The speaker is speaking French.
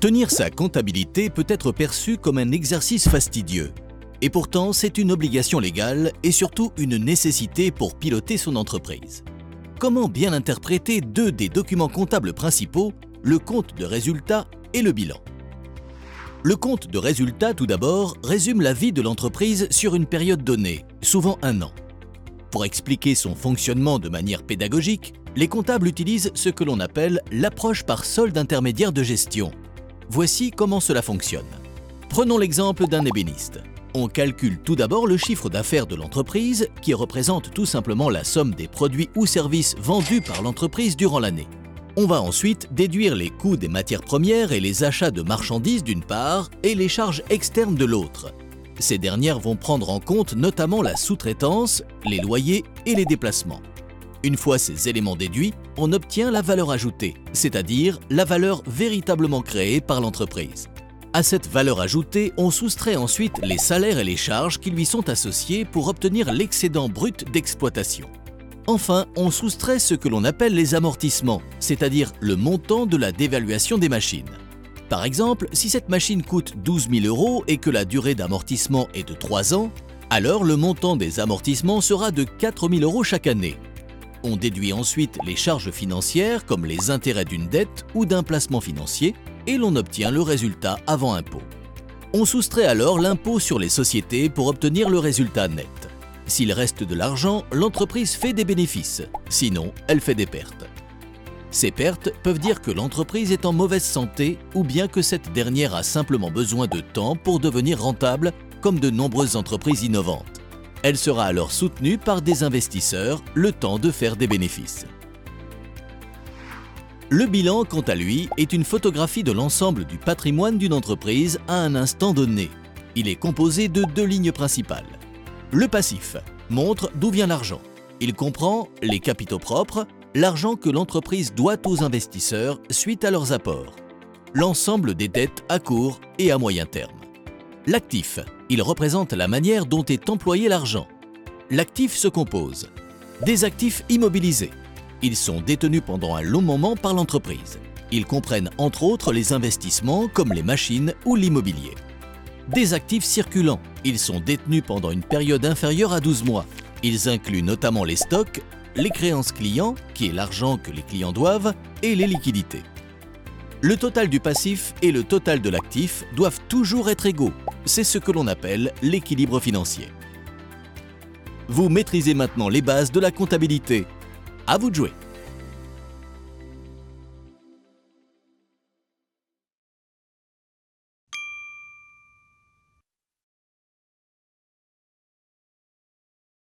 Tenir sa comptabilité peut être perçu comme un exercice fastidieux. Et pourtant, c'est une obligation légale et surtout une nécessité pour piloter son entreprise. Comment bien interpréter deux des documents comptables principaux, le compte de résultat et le bilan? Le compte de résultat, tout d'abord, résume la vie de l'entreprise sur une période donnée, souvent un an. Pour expliquer son fonctionnement de manière pédagogique, les comptables utilisent ce que l'on appelle l'approche par solde intermédiaire de gestion. Voici comment cela fonctionne. Prenons l'exemple d'un ébéniste. On calcule tout d'abord le chiffre d'affaires de l'entreprise, qui représente tout simplement la somme des produits ou services vendus par l'entreprise durant l'année. On va ensuite déduire les coûts des matières premières et les achats de marchandises d'une part et les charges externes de l'autre. Ces dernières vont prendre en compte notamment la sous-traitance, les loyers et les déplacements. Une fois ces éléments déduits, on obtient la valeur ajoutée, c'est-à-dire la valeur véritablement créée par l'entreprise. À cette valeur ajoutée, on soustrait ensuite les salaires et les charges qui lui sont associés pour obtenir l'excédent brut d'exploitation. Enfin, on soustrait ce que l'on appelle les amortissements, c'est-à-dire le montant de la dévaluation des machines. Par exemple, si cette machine coûte 12 000 euros et que la durée d'amortissement est de 3 ans, alors le montant des amortissements sera de 4 000 euros chaque année, on déduit ensuite les charges financières comme les intérêts d'une dette ou d'un placement financier et l'on obtient le résultat avant impôt. On soustrait alors l'impôt sur les sociétés pour obtenir le résultat net. S'il reste de l'argent, l'entreprise fait des bénéfices, sinon elle fait des pertes. Ces pertes peuvent dire que l'entreprise est en mauvaise santé ou bien que cette dernière a simplement besoin de temps pour devenir rentable comme de nombreuses entreprises innovantes. Elle sera alors soutenue par des investisseurs le temps de faire des bénéfices. Le bilan, quant à lui, est une photographie de l'ensemble du patrimoine d'une entreprise à un instant donné. Il est composé de deux lignes principales. Le passif montre d'où vient l'argent. Il comprend les capitaux propres, l'argent que l'entreprise doit aux investisseurs suite à leurs apports, l'ensemble des dettes à court et à moyen terme. L'actif il représente la manière dont est employé l'argent. L'actif se compose des actifs immobilisés. Ils sont détenus pendant un long moment par l'entreprise. Ils comprennent entre autres les investissements comme les machines ou l'immobilier. Des actifs circulants. Ils sont détenus pendant une période inférieure à 12 mois. Ils incluent notamment les stocks, les créances clients, qui est l'argent que les clients doivent, et les liquidités. Le total du passif et le total de l'actif doivent toujours être égaux. C'est ce que l'on appelle l'équilibre financier. Vous maîtrisez maintenant les bases de la comptabilité. À vous de jouer